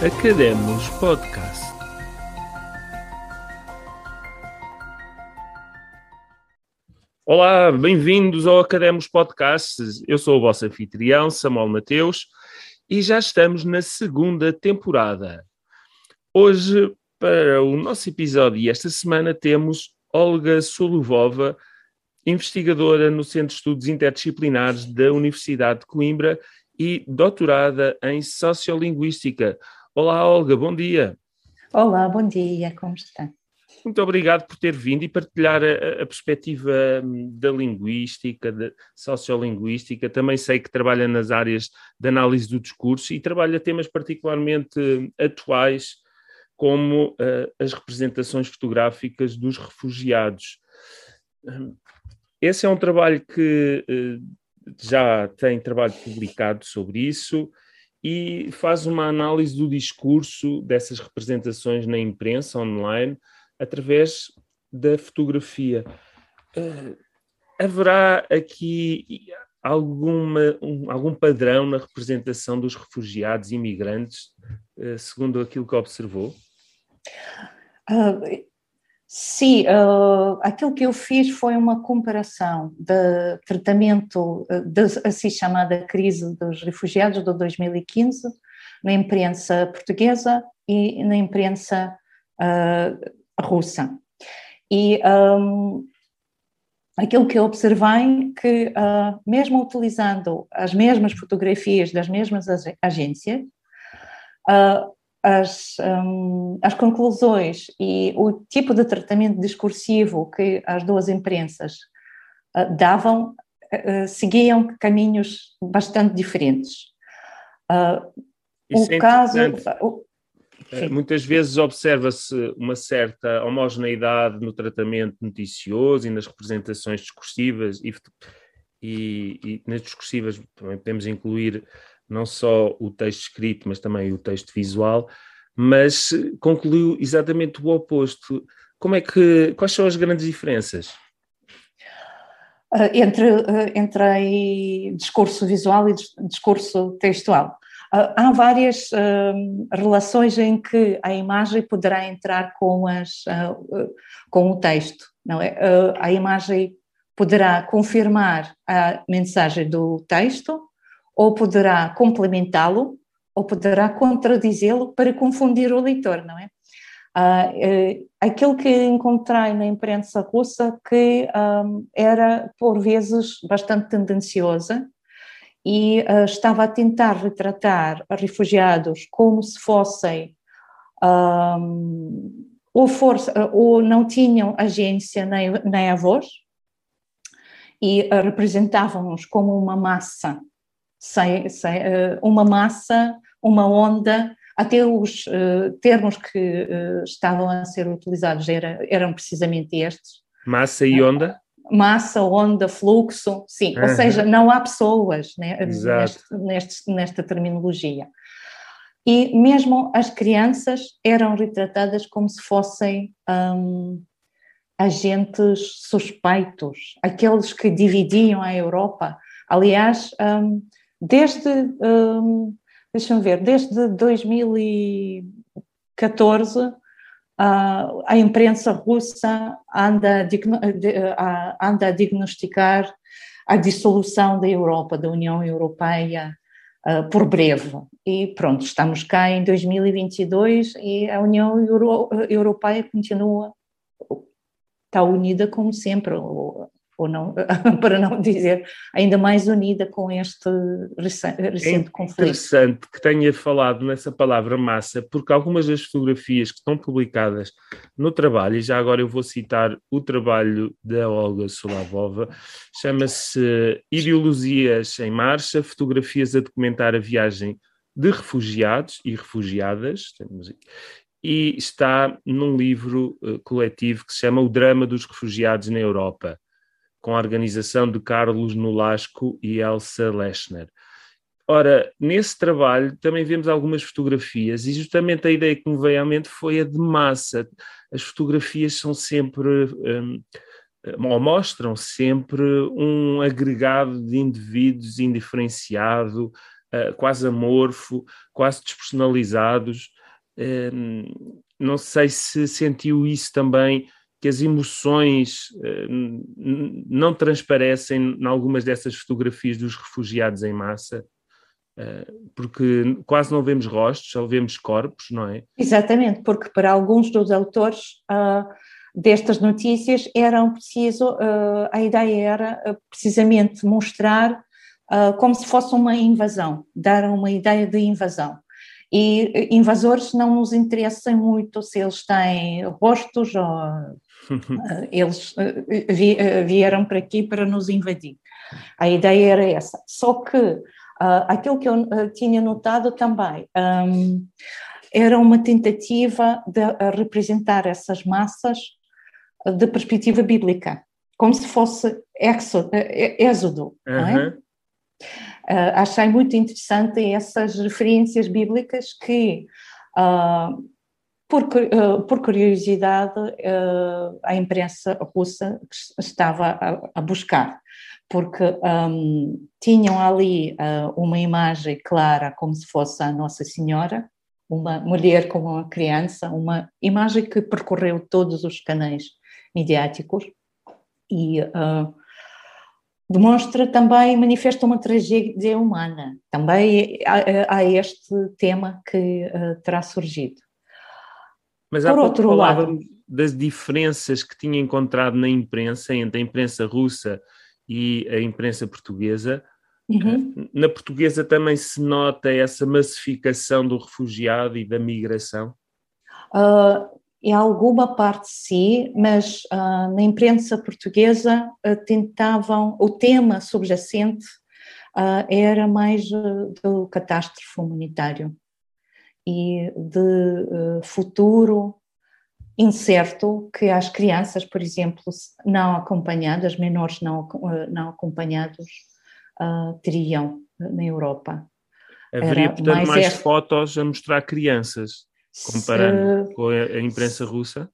Academos Podcast. Olá, bem-vindos ao Academos Podcast. Eu sou o vosso anfitrião, Samuel Mateus, e já estamos na segunda temporada. Hoje, para o nosso episódio e esta semana, temos Olga Soluvova, investigadora no Centro de Estudos Interdisciplinares da Universidade de Coimbra e doutorada em Sociolinguística. Olá, Olga, bom dia. Olá, bom dia, como está? Muito obrigado por ter vindo e partilhar a, a perspectiva hum, da linguística, da sociolinguística. Também sei que trabalha nas áreas de análise do discurso e trabalha temas particularmente hum, atuais, como uh, as representações fotográficas dos refugiados. Hum, esse é um trabalho que uh, já tem trabalho publicado sobre isso e faz uma análise do discurso dessas representações na imprensa online através da fotografia. Uh, haverá aqui alguma, um, algum padrão na representação dos refugiados e imigrantes, uh, segundo aquilo que observou? Uh, Sim, uh, aquilo que eu fiz foi uma comparação de tratamento da assim chamada crise dos refugiados de 2015 na imprensa portuguesa e na imprensa uh, russa. E um, aquilo que eu observei que, uh, mesmo utilizando as mesmas fotografias das mesmas agências, uh, as, um, as conclusões e o tipo de tratamento discursivo que as duas imprensas uh, davam uh, seguiam caminhos bastante diferentes. Uh, o é caso. Muitas vezes observa-se uma certa homogeneidade no tratamento noticioso e nas representações discursivas, e, e, e nas discursivas também podemos incluir não só o texto escrito, mas também o texto visual, mas concluiu exatamente o oposto. Como é que, quais são as grandes diferenças? Uh, entre, uh, entre discurso visual e discurso textual. Uh, há várias relações em que a imagem poderá entrar com, as, com o texto, não é? a imagem poderá confirmar a mensagem do texto ou poderá complementá-lo, ou poderá contradizê-lo para confundir o leitor, não é? Ah, eh, aquilo que encontrei na imprensa russa que um, era, por vezes, bastante tendenciosa e uh, estava a tentar retratar refugiados como se fossem um, ou, força, ou não tinham agência nem, nem a voz e uh, representavam-nos como uma massa sem, sem uh, uma massa, uma onda, até os uh, termos que uh, estavam a ser utilizados era, eram precisamente estes. Massa e onda? Massa, onda, fluxo, sim, uhum. ou seja, não há pessoas né, neste, neste, nesta terminologia. E mesmo as crianças eram retratadas como se fossem um, agentes suspeitos, aqueles que dividiam a Europa. Aliás, um, desde, um, deixa-me ver, desde 2014 uh, a imprensa russa anda a, anda a diagnosticar a dissolução da Europa, da União Europeia, uh, por breve. E pronto, estamos cá em 2022 e a União Euro Europeia continua, está unida como sempre, ou não, para não dizer ainda mais unida com este recente, é conflito. É interessante que tenha falado nessa palavra massa, porque algumas das fotografias que estão publicadas no trabalho, e já agora eu vou citar o trabalho da Olga Solavova, chama-se Ideologias em Marcha, fotografias a documentar a viagem de refugiados e refugiadas, e está num livro uh, coletivo que se chama O Drama dos Refugiados na Europa com a organização de Carlos Nolasco e Elsa Lechner. Ora, nesse trabalho também vemos algumas fotografias e justamente a ideia que me veio à mente foi a de massa. As fotografias são sempre, um, ou mostram sempre um agregado de indivíduos indiferenciado, uh, quase amorfo, quase despersonalizados. Uh, não sei se sentiu isso também, que as emoções uh, não transparecem em algumas dessas fotografias dos refugiados em massa. Porque quase não vemos rostos, só vemos corpos, não é? Exatamente, porque para alguns dos autores destas notícias era preciso, a ideia era precisamente mostrar como se fosse uma invasão, dar uma ideia de invasão. E eh, invasores não nos interessam muito se eles têm rostos ou eles uh, vi, vieram para aqui para nos invadir. A ideia era essa. Só que aquilo que eu tinha notado também um, era uma tentativa de representar essas massas de perspectiva bíblica, como se fosse exodo, êxodo, uhum. é? Uh, achei muito interessante essas referências bíblicas que, uh, por, uh, por, curiosidade, a imprensa russa estava a, buscar, porque um, tinham ali uma imagem clara, como se fosse a Nossa Senhora, uma mulher com uma criança, uma imagem que percorreu todos os canais midiáticos e uh, demonstra também, manifesta uma tragédia humana. Também há, há este tema que uh, terá surgido. Mas há Por pouco outro lado, das diferenças que tinha encontrado na imprensa, entre a imprensa russa e a imprensa portuguesa. Uhum. Eh, na portuguesa também se nota essa massificação do refugiado e da migração? Uh, em alguma parte sim, mas uh, na imprensa portuguesa uh, tentavam, o tema subjacente era mais do catástrofe humanitário e de futuro incerto que as crianças, por exemplo, não acompanhadas, menores não, não acompanhados, teriam na Europa. Haveria, portanto, mais, mais fotos a mostrar crianças comparando se... com a imprensa russa?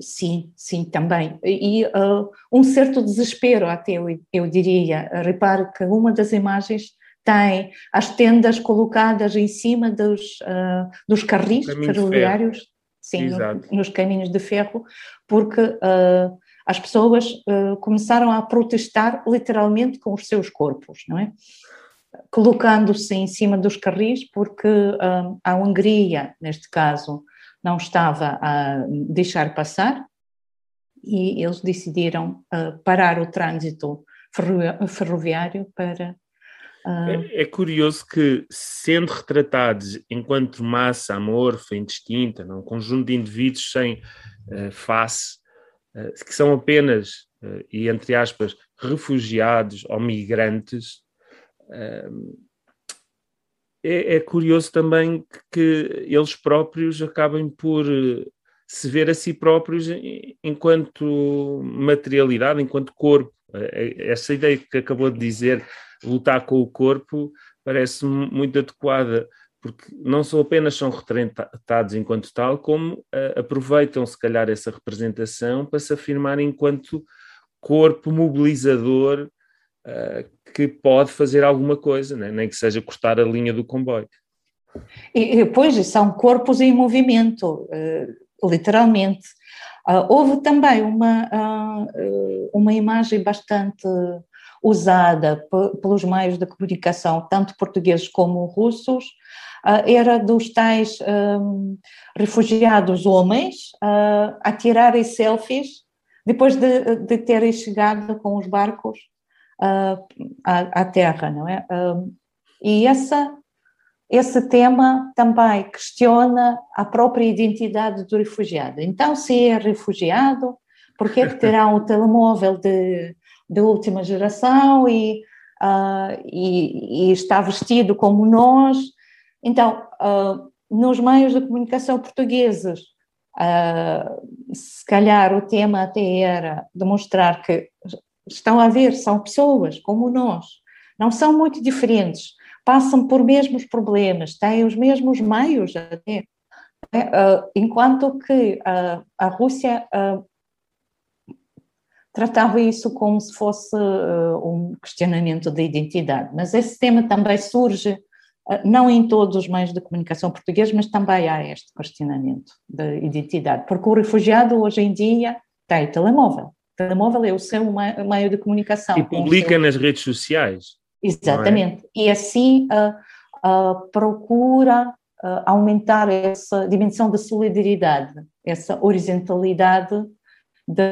Sim, sim, também. E uh, um certo desespero, até eu, eu diria. Repare que uma das imagens tem as tendas colocadas em cima dos, uh, dos carris ferroviários, sim, no, nos caminhos de ferro, porque uh, as pessoas começaram a protestar literalmente com os seus corpos, não é? colocando-se em cima dos carris, porque a Hungria, neste caso, não estava a deixar passar e eles decidiram uh, parar o trânsito ferroviário para. Uh... É, é, curioso que, sendo retratados enquanto massa amorfa, indistinta, um conjunto de indivíduos sem uh, face, que são apenas, e entre aspas, refugiados ou migrantes, é, é, curioso também que eles próprios acabem por se ver a si próprios enquanto materialidade, enquanto corpo. É, é, essa ideia que acabou de dizer, lutar com o corpo, parece muito adequada, porque não só apenas são retratados enquanto tal, como uh, aproveitam, se calhar, essa representação para se afirmar enquanto corpo mobilizador uh, que pode fazer alguma coisa, né? nem que seja cortar a linha do comboio. E, pois, são corpos em movimento, uh, literalmente. Uh, houve também uma, uh, uma imagem bastante usada pelos meios de comunicação, tanto portugueses como russos, era dos tais um, refugiados homens a tirarem selfies depois de, de terem chegado com os barcos uh, à, à, Terra, não é? Uh, e essa, esse tema também questiona a própria identidade do refugiado. Então, se é refugiado, por que terá um telemóvel de, de última geração e, uh, e, e, está vestido como nós? Então, nos meios de comunicação portugueses, Uh, se calhar o tema até era demonstrar que estão a ver, são pessoas como nós, não são muito diferentes, passam por mesmos problemas, têm os mesmos meios até. É, enquanto que a Rússia tratava isso como se fosse uh, um questionamento de identidade, mas esse tema também surge uh, não em todos os meios de comunicação portugueses, mas também há este questionamento de identidade, porque o refugiado hoje em dia tem telemóvel. O telemóvel é o seu meio de comunicação. E publica seu... nas redes sociais. É? Exatamente. É? E assim uh, procura aumentar essa dimensão de solidariedade, essa horizontalidade de,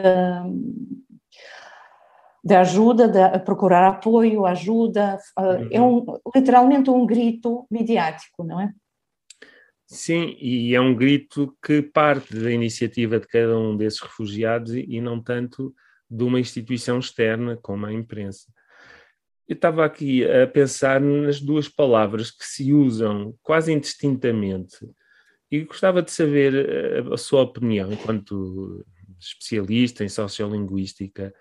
de ajuda, de procurar apoio, ajuda, uhum. é um, literalmente um grito midiático, não é? Sim, e é um grito que parte da iniciativa de cada um desses refugiados e, não tanto de uma instituição externa como a imprensa. Eu estava aqui a pensar nas duas palavras que se usam quase indistintamente e gostava de saber eh, a sua opinião enquanto especialista em sociolinguística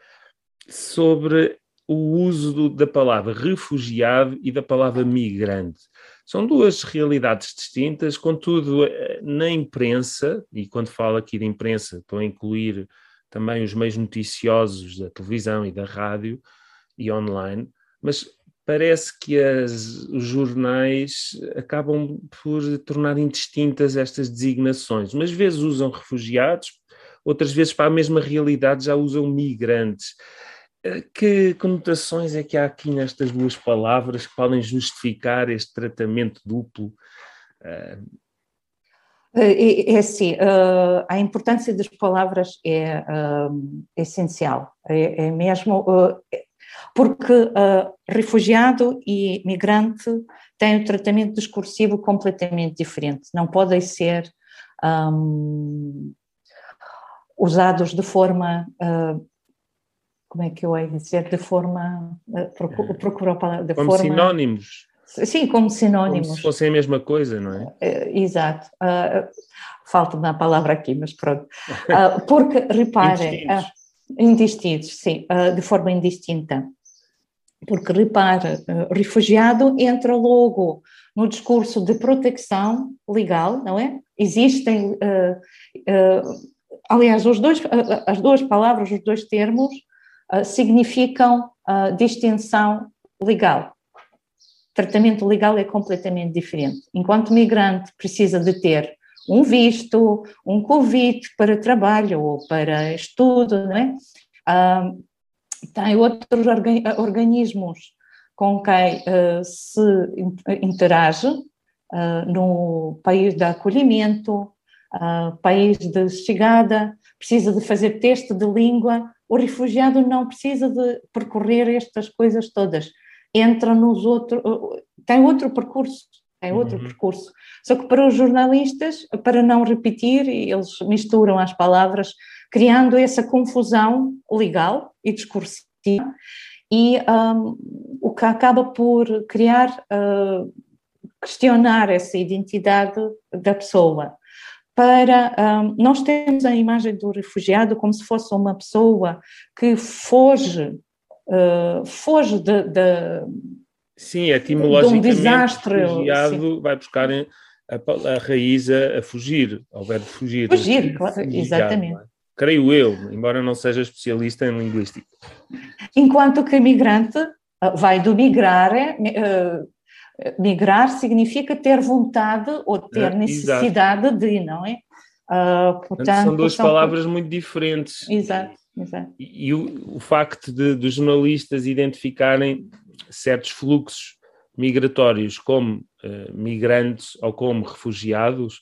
sobre o uso do, da palavra refugiado e da palavra migrante. São duas realidades distintas, contudo, eh, na imprensa, e quando falo aqui de imprensa, estou a incluir também os meios noticiosos da televisão e da rádio e online, mas parece que as, os jornais acabam por tornar indistintas estas designações. Umas vezes usam refugiados, outras vezes para a mesma realidade já usam migrantes. Eh, que conotações é que há aqui nestas duas palavras que podem justificar este tratamento duplo? Eh, é, é assim, a importância das palavras é uh, essencial, é, é mesmo porque refugiado e migrante têm um tratamento discursivo completamente diferente, não podem ser um, usados de forma como é que eu hei de dizer, de forma, eh, procuro, procuro a palavra, de como forma... sinónimos. Sim, como sinónimos. Como se fossem a mesma coisa, não é? Uh, exato. Uh, falta-me a palavra aqui, mas pronto. Uh, porque, reparem, indistintos. indistintos, sim, de forma indistinta. Porque, repare, refugiado entra logo no discurso de proteção legal, não é? Existem, aliás, os dois, as duas palavras, os dois termos, ah, significam uh, distinção legal. Tratamento legal é completamente diferente. Enquanto migrante precisa de ter um visto, um convite para trabalho ou para estudo, não é? Uh, tem outros organismos com quem uh, se interage uh, no país de acolhimento, país de chegada, precisa de fazer teste de língua o refugiado não precisa de percorrer estas coisas todas, entra nos outros, tem outro percurso, tem outro uhum. percurso. Só que para os jornalistas, para não repetir, eles misturam as palavras, criando essa confusão legal e discursiva, e um, o que acaba por criar, uh, questionar essa identidade da pessoa para um, nós temos a imagem do refugiado como se fosse uma pessoa que foge uh, foge de, de sim etimologicamente de um desastre refugiado sim. vai buscar a, a, raiz a, fugir ao verbo fugir fugir claro, exatamente é? creio eu embora não seja especialista em linguística enquanto que migrante uh, vai do migrar uh, Migrar significa ter vontade ou ter é, necessidade exato. de, não é? Uh, portanto, são duas são... palavras muito diferentes. Exato, exato. E, e o, o, facto de, dos jornalistas identificarem certos fluxos migratórios como uh, migrantes ou como refugiados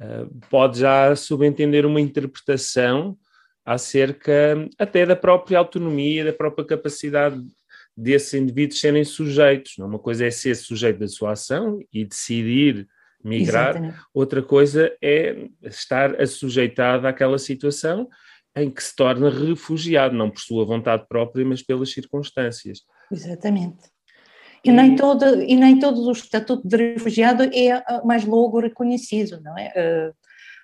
uh, pode já subentender uma interpretação acerca até da própria autonomia, da própria capacidade desses indivíduos serem sujeitos. Não? Uma coisa é ser sujeito da sua ação e decidir migrar, Exatamente. outra coisa é estar assujeitado àquela situação em que se torna refugiado, não por sua vontade própria, mas pelas circunstâncias. Exatamente. E, e nem, todo, e nem todo o estatuto de refugiado é ah, mais logo reconhecido, não é? Ah,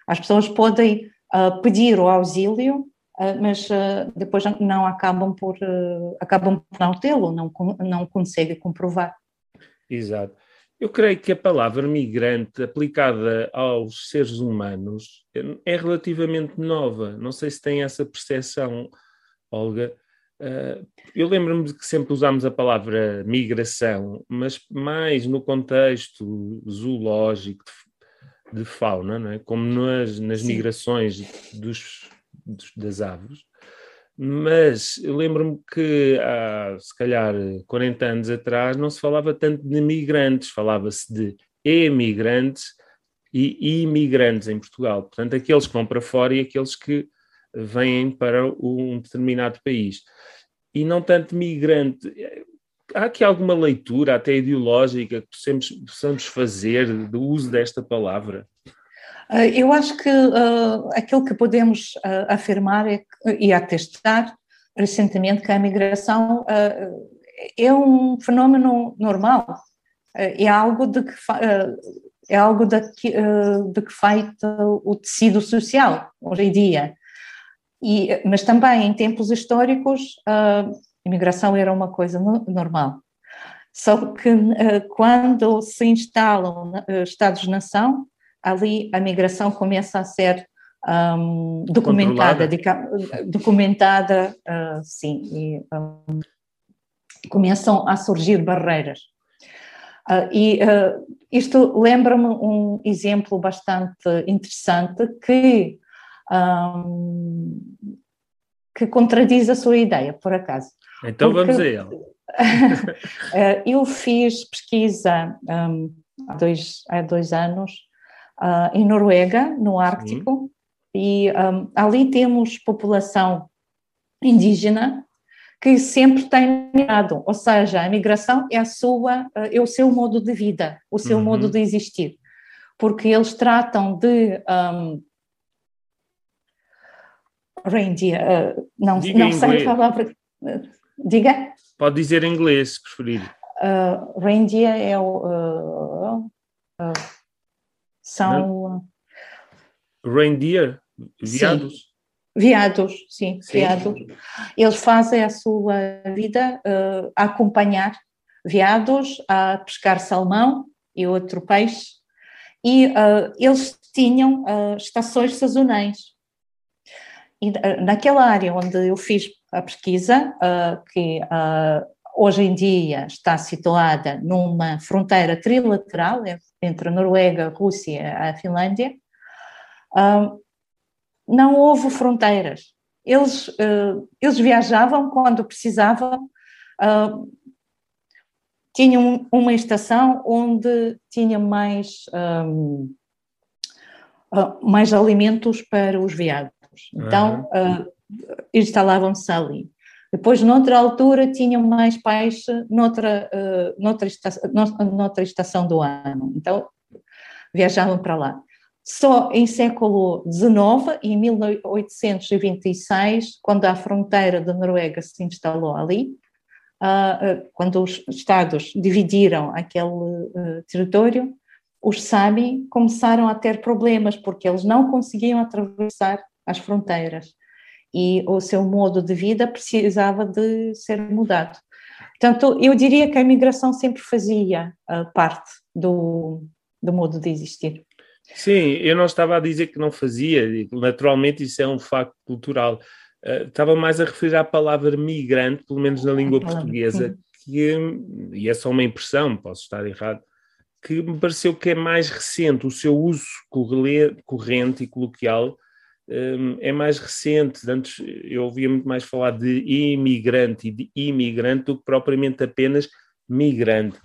as pessoas podem ah, pedir o auxílio mas ah, depois não acabam por, ah, acabam por não tê-lo, não, não conseguem comprovar. Exato. Eu creio que a palavra migrante aplicada aos seres humanos é relativamente nova. Não sei se tem essa percepção. Olga, eu lembro-me de que sempre usámos a palavra migração, mas mais no contexto zoológico de, de fauna, não é? como nas, nas migrações dos, das aves. Mas eu lembro-me que há, se calhar, 40 anos atrás não se falava tanto de migrantes, falava-se de emigrantes e imigrantes em Portugal. Portanto, aqueles que vão para fora e aqueles que vêm para um determinado país. E não tanto migrante. Há aqui alguma leitura, até ideológica, que possamos, possamos fazer do uso desta palavra? Ah, eu acho que uh, aquilo que podemos uh, afirmar é que, e atestar recentemente que a migração uh, é um fenómeno normal, é algo de que é algo de que, de que feita o tecido social hoje em dia. E, mas também em tempos históricos a imigração era uma coisa normal. Só que quando se instalam Estados-nação, ali a migração começa a ser um, documentada, de, documentada, uh, sim, e um, começam a surgir barreiras. Uh, e uh, isto lembra-me um exemplo bastante interessante que, um, que contradiz a sua ideia, por acaso. Então Porque, vamos a ele. eu fiz pesquisa um, há, dois, há dois anos uh, em Noruega, no Ártico, Sim. e um, ali temos população indígena que sempre tem migrado, ou seja, a migração é a sua, uh, é o seu modo de vida, o seu uhum. modo de existir, porque eles tratam de um, reindeer, uh, não, Diga não sei a palavra, diga? Pode dizer em inglês, se preferir. Uh, reindeer é o. Uh, uh, são. Reindeer? Viados? Sim. Viados, sim, sim, viados. Eles fazem a sua vida uh, a acompanhar viados, a pescar salmão e outro peixe, e uh, eles tinham uh, estações sazonais. E naquela área onde eu fiz a pesquisa, que hoje em dia está situada numa fronteira trilateral entre a Noruega, a Rússia e a Finlândia, não houve fronteiras. Eles, ah, eles viajavam quando precisavam, tinham uma estação onde tinha mais, ah, mais alimentos para os veados. Então, uhum. instalavam-se ali. Depois, noutra altura, tinham mais peixe noutra, uh, noutra, estação, noutra estação do ano. Então, viajavam para lá. Só em século XIX, em 1826, quando a fronteira da Noruega se instalou ali, uh, uh, quando os Estados dividiram aquele uh, território, os Sami começaram a ter problemas porque eles não conseguiam atravessar as fronteiras e o seu modo de vida precisava de ser mudado. Portanto, eu diria que a imigração sempre fazia uh, parte do, do modo de existir. Sim, eu não estava a dizer que não fazia, naturalmente isso é um facto cultural. Uh, estava mais a referir à palavra migrante, pelo menos na língua portuguesa, que, e é só uma impressão, posso estar errado, que me pareceu que é mais recente, o seu uso corrente e coloquial é mais recente. Antes eu ouvia muito mais falar de imigrante e de imigrante do que propriamente apenas migrante.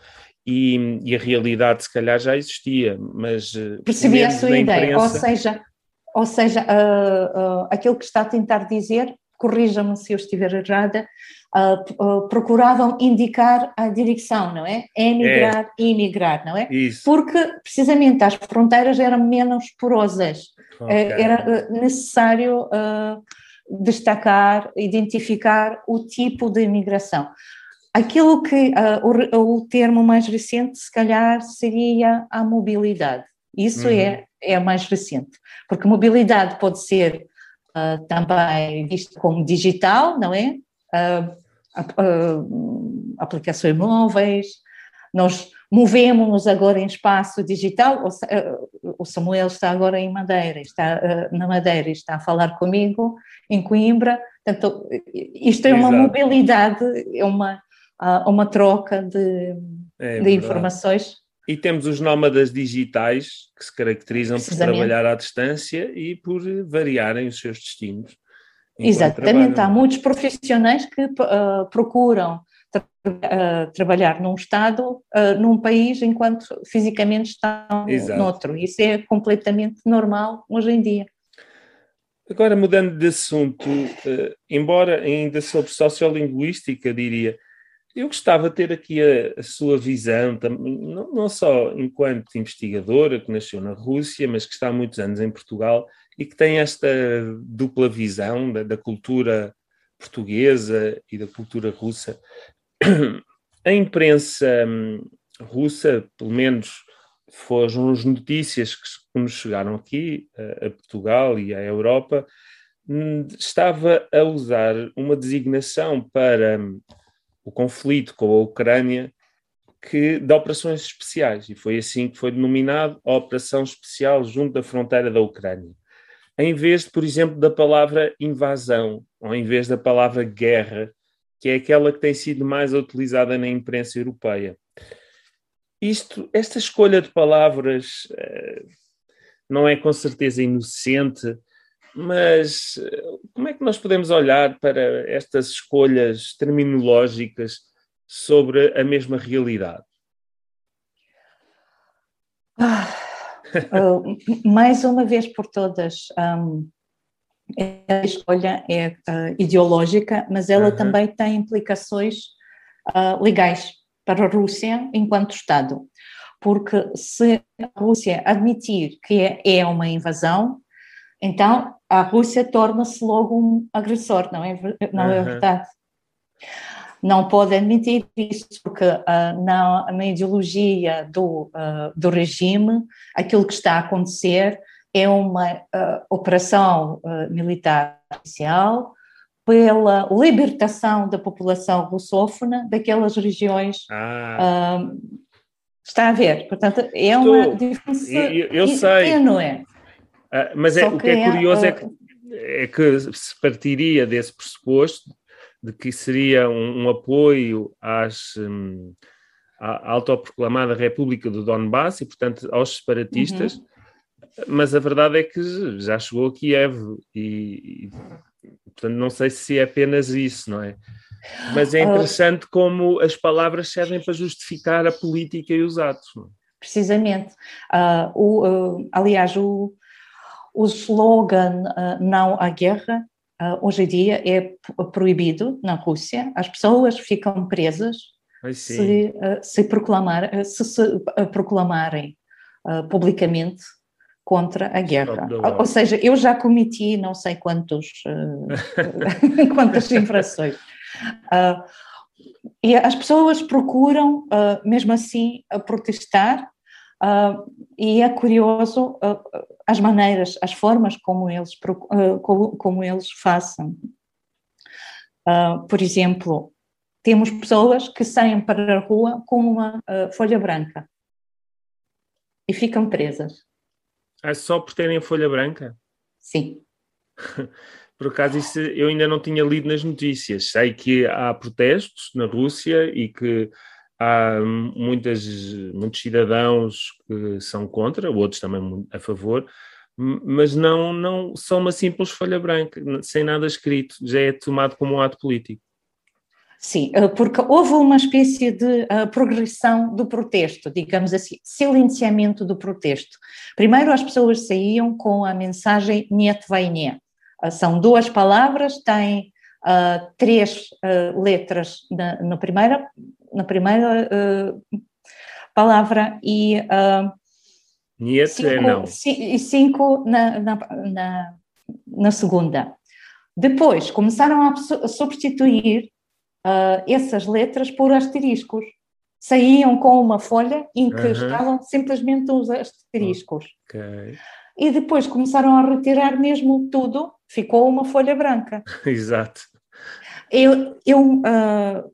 E, e a realidade, se calhar, já existia, mas. Eh, Percebi a sua ideia, imprensa... ou seja, ou seja uh, uh, aquilo que está a tentar dizer, corrija-me se eu estiver errada, uh, procuravam indicar a direção, não é? Emigrar é. e imigrar, não é? Isso. Porque precisamente as fronteiras eram menos porosas Okay. Eh, era eh, necessário uh, destacar, identificar o tipo de imigração. Aquilo que uh, o, o, termo mais recente, se calhar, seria a mobilidade. Isso uhum. é, é mais recente, porque mobilidade pode ser uh, também vista como digital, não é? aplicações móveis, nós movemos-nos agora em espaço digital. O Samuel está agora em Madeira, está na Madeira, está a falar comigo em Coimbra. Portanto, isto é uma Exato. mobilidade, é uma, uma troca de, é de informações. E temos os nómadas digitais que se caracterizam por trabalhar à distância e por variarem os seus destinos. Exatamente, há muitos profissionais que uh, procuram tra uh, trabalhar num Estado, uh, num país, enquanto fisicamente estão Exato. noutro. Isso é completamente normal hoje em dia. Agora, mudando de assunto, embora ainda sobre sociolinguística, diria, eu gostava de ter aqui a, a sua visão, não, não, só enquanto investigadora que nasceu na Rússia, mas que está há muitos anos em Portugal e que tem esta dupla visão da, da cultura portuguesa e da cultura russa. A imprensa hum, russa, pelo menos foram as notícias que nos chegaram aqui a, Portugal e à Europa, hum, estava a usar uma designação para hum, o conflito com a Ucrânia que, de operações especiais, e foi assim que foi denominado a Operação Especial junto da fronteira da Ucrânia. Em vez, por exemplo, da palavra invasão, ou em vez da palavra guerra, que é aquela que tem sido mais utilizada na imprensa europeia. Isto, esta escolha de palavras uh, não é com certeza inocente, mas uh, como é que nós podemos olhar para estas escolhas terminológicas sobre a mesma realidade? Ah uh, mais uma vez por todas, um, a escolha é uh, ideológica, mas ela uhum. também tem implicações uh, legais para a Rússia enquanto Estado. Porque se a Rússia admitir que é, é uma invasão, então a Rússia torna-se logo um agressor, não é, não uhum. é verdade? não pode admitir isso, porque uh, na, na, ideologia do, do regime, aquilo que está a acontecer é uma uh, operação militar oficial pela libertação da população russófona daquelas regiões. Ah. está a ver? Portanto, é Estou, uma diferença eu, eu sei. não é? mas é, o que é curioso é, é que, é que se partiria desse pressuposto de que seria um, um apoio às, um, à autoproclamada República do Donbass e, portanto, aos separatistas, uhum. Mas a verdade é que já chegou a Kiev e, e, portanto, não sei se é apenas isso, não é? Mas é ah, interessante como as palavras servem para justificar a política e os atos. É? Precisamente. Uh, o, uh, aliás, o, o slogan uh, Não à Guerra hoje em dia é proibido na Rússia, as pessoas ficam presas se, se, proclamar, se, se proclamarem publicamente contra a guerra. Ou, ou seja, eu já cometi não sei quantos, quantas infrações. e as pessoas procuram, mesmo assim, protestar Uh, e é curioso uh, as maneiras, as formas como eles, uh, como, como, eles façam. por exemplo, temos pessoas que saem para a rua com uma folha branca e ficam presas. É só por terem a folha branca? Sim. Por acaso, isso eu ainda não tinha lido nas notícias. Sei que há protestos na Rússia e que há muitas, muitos cidadãos que são contra, outros também a favor, mas não, não são uma simples folha branca, sem nada escrito, já é tomado como um ato político. Sim, eh, porque houve uma espécie de uh, progressão do protesto, digamos assim, silenciamento do protesto. Primeiro as pessoas saíam com a mensagem Niet Vainé. Uh, são duas palavras, têm uh, três letras na, na, primeira, na primeira palavra e uh, cinco, não. cinco na, na, na, na, segunda. Depois começaram a substituir uh, essas letras por asteriscos. Saíam com uma folha em que estavam simplesmente os asteriscos. Okay. E depois começaram a retirar mesmo tudo, ficou uma folha branca. Exato. Eu, eu uh,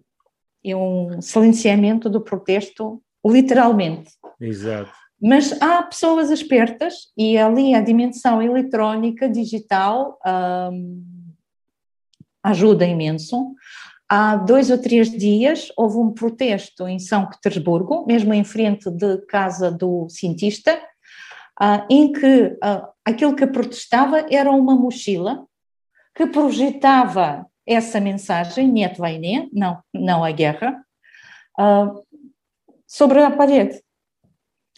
e um silenciamento do protesto literalmente. Exato. Mas há pessoas espertas e ali a dimensão eletrónica, digital, um, ajuda imenso. Há dois ou três dias houve um protesto em São Petersburgo, mesmo em frente da casa do cientista, uh, em que uh, aquilo que protestava era uma mochila que projetava essa mensagem, Niet Vainé, não, não a guerra, uh, sobre a parede.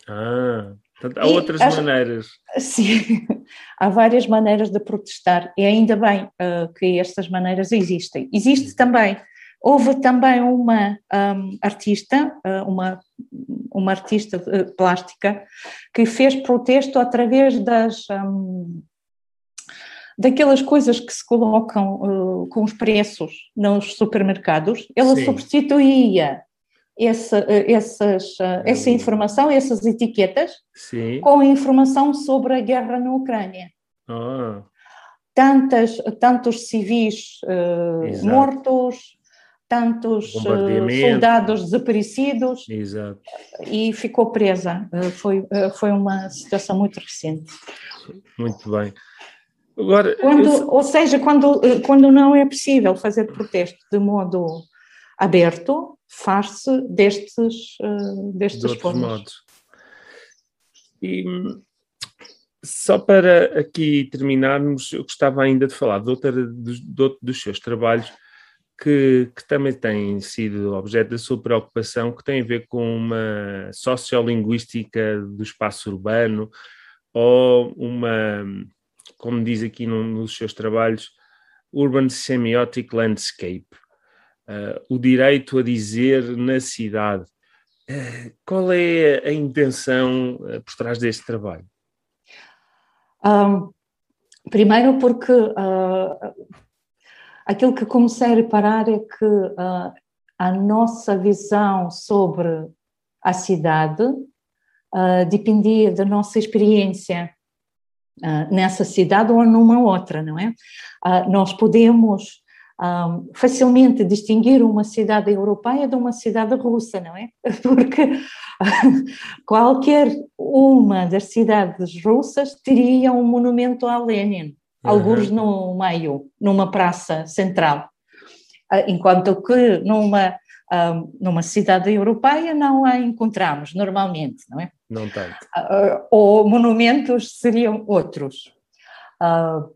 Ah, há e outras as, maneiras. Sim, há várias maneiras de protestar e ainda bem uh, que estas maneiras existem. Existe também, houve também uma um, artista, uh, uma, uma artista uh, plástica, que fez protesto através das. Um, daquelas coisas que se colocam com os preços nos supermercados, ela Sim. substituía essa, essas, essa hum. informação, essas etiquetas, Sim. com informação sobre a guerra na Ucrânia. Ah. Tantas, tantos civis uh, mortos, tantos soldados desaparecidos, Exato. e ficou presa. Foi, foi uma situação muito recente. Muito bem. Agora, quando, eu... Ou seja, quando, quando não é possível fazer protesto de modo aberto, faz-se destes, uh, destas de formas. Modos. E só para aqui terminarmos, eu gostava ainda de falar de, outra, de, de outro dos seus trabalhos que, que, também tem sido objeto da sua preocupação, que tem a ver com uma sociolinguística do espaço urbano ou uma, como diz aqui num dos seus trabalhos, Urban Semiotic Landscape o direito a dizer na cidade. Uh, qual é a intenção uh, por trás deste trabalho? Um, primeiro, porque aquilo que comecei a reparar é que a nossa visão sobre a cidade dependia da nossa experiência nessa cidade ou numa outra, não é? nós podemos um, facilmente distinguir uma cidade europeia de uma cidade russa, não é? Porque qualquer uma das cidades russas teria um monumento a Lenin, uhum. alguns no meio, numa praça central, ah, enquanto que numa um, numa cidade europeia não a encontramos normalmente, não é? Não tanto. Uh, ou monumentos seriam outros. Uh,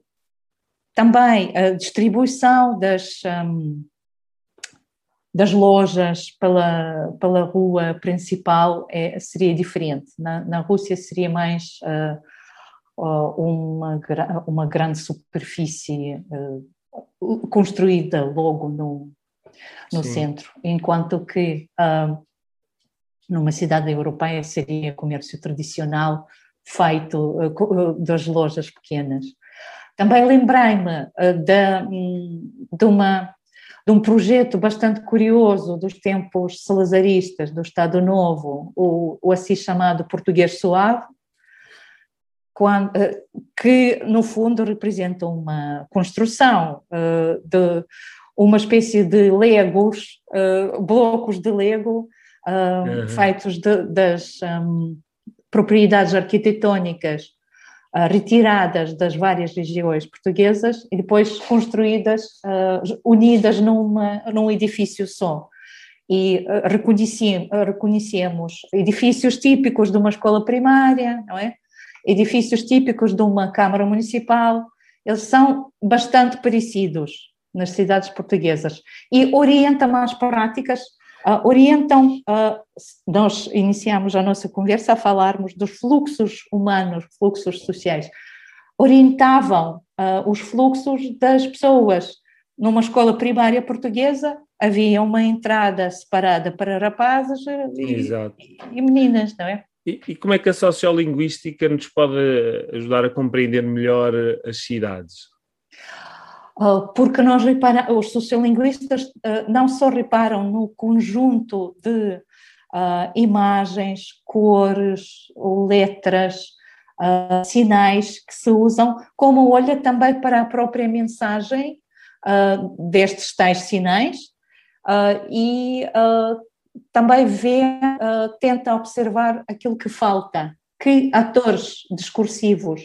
também a distribuição das, um, das lojas pela, pela rua principal é, seria diferente. Na, na Rússia seria mais uh, uma, uma grande superfície uh, construída logo no, no centro, enquanto que uh, numa cidade europeia seria comércio tradicional feito das lojas pequenas. Também lembrei-me eh, de, de, uma, de um projeto bastante curioso dos tempos salazaristas, do Estado Novo, o, o assim chamado Português Suave, quando, eh, que no fundo representa uma construção uh, de uma espécie de legos, blocos de lego uhum. feitos de, das um, propriedades arquitetónicas uh, retiradas das várias regiões portuguesas e depois construídas, uh, unidas numa, num edifício só. E reconhecemos, reconhecemos edifícios típicos de uma escola primária, não é? edifícios típicos de uma Câmara Municipal, eles são bastante parecidos nas cidades portuguesas e orientam as práticas Uh, orientam, uh, nós iniciamos a nossa conversa a falarmos dos fluxos humanos, fluxos sociais, orientavam uh, os fluxos das pessoas. Numa escola primária portuguesa havia uma entrada separada para rapazes e, e meninas, não é? E, e, como é que a sociolinguística nos pode ajudar a compreender melhor as cidades? Ah, porque nós os sociolinguistas ah, não só reparam no conjunto de uh, imagens, cores, letras, sinais que se usam, como olha também para a própria mensagem destes tais sinais e também vê, tenta observar aquilo que falta, que atores discursivos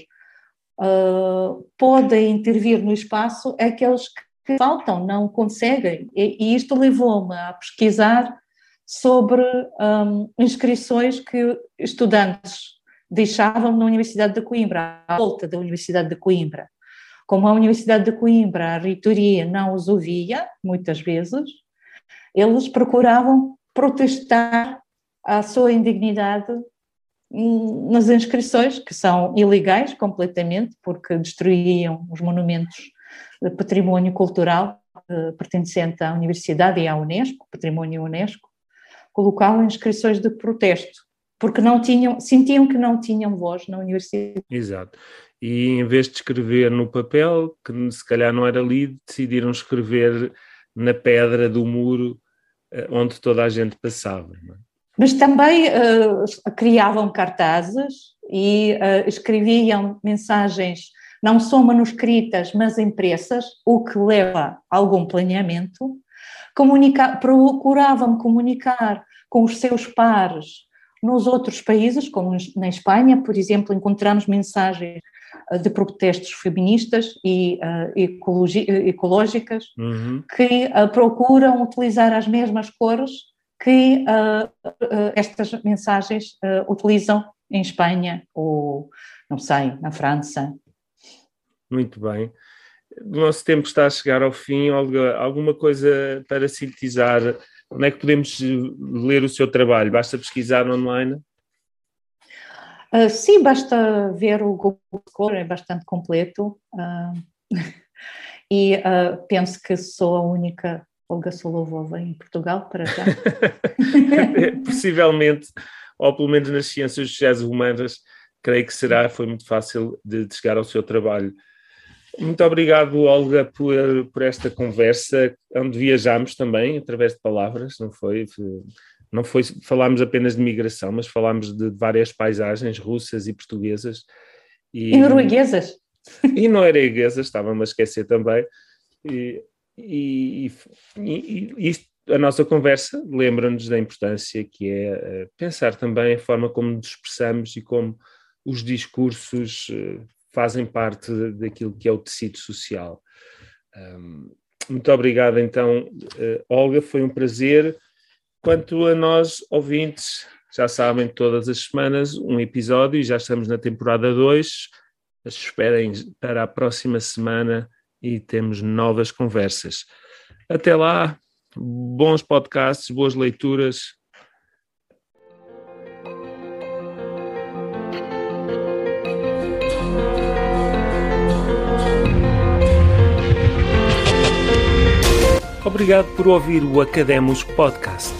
uh, podem intervir no espaço, aqueles que faltam, não conseguem. E, e isto levou-me a pesquisar sobre um, inscrições que estudantes deixavam na Universidade de Coimbra, à volta da Universidade de Coimbra. Como a Universidade de Coimbra, a reitoria não os ouvia, muitas vezes, eles procuravam protestar a sua indignidade nas inscrições, que são ilegais completamente, porque destruíam os monumentos de património cultural eh, pertencente à Universidade e à Unesco, património Unesco, colocavam inscrições de protesto, porque não tinham, sentiam que não tinham voz na universidade. Exato. E em vez de escrever no papel, que se calhar não era lido, decidiram escrever na pedra do muro eh, onde toda a gente passava. É? Mas também uh, criavam cartazes e uh, escreviam mensagens não só manuscritas, mas impressas, o que leva a algum planeamento. Comunica procuravam comunicar com os seus pares nos outros países, como na Espanha, por exemplo, encontramos mensagens de protestos feministas e uh, ecológicas uhum. que uh, procuram utilizar as mesmas cores que uh, estas mensagens utilizam em Espanha ou, não sei, na França. Muito bem. O nosso tempo está a chegar ao fim. Olga, alguma coisa para sintetizar? Onde é que podemos ler o seu trabalho? Basta pesquisar online? Uh, sim, basta ver o Google Scholar, é bastante completo. Uh, e uh, penso que sou a única Olga Solovova em Portugal para já. Possivelmente, ou pelo menos nas ciências sociais humanas, creio que será, foi muito fácil de, de chegar ao seu trabalho. Muito obrigado, Olga, por, por esta conversa, onde viajamos também, através de palavras, não foi? não foi falámos apenas de migração, mas falámos de várias paisagens russas e portuguesas. E, e norueguesas. E norueguesas, estava-me a esquecer também. E, e, e, e isto, a nossa conversa lembra-nos da importância que é eh, pensar também a forma como nos expressamos e como os discursos eh, fazem parte daquilo que é o tecido social. muito obrigado, então, eh, Olga, foi um prazer. Quanto a nós, ouvintes, já sabem, todas as semanas um episódio e já estamos na temporada 2. Esperem para a próxima semana e temos novas conversas. Até lá, bons podcasts, boas leituras. Obrigado por ouvir o Academos Podcast.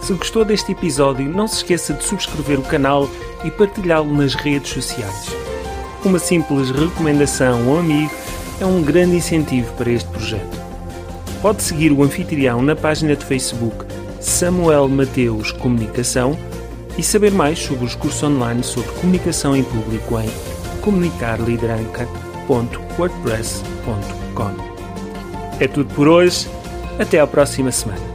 Se gostou deste episódio, não se esqueça de subscrever o canal e partilhá-lo nas redes sociais. Uma simples recomendação a um amigo é um grande incentivo para este projeto. Pode seguir o anfitrião na página de Facebook Samuel Mateus Comunicação e saber mais sobre os cursos online sobre comunicação em público em comunicarlideranca.wordpress.com. É tudo por hoje. Até à próxima semana.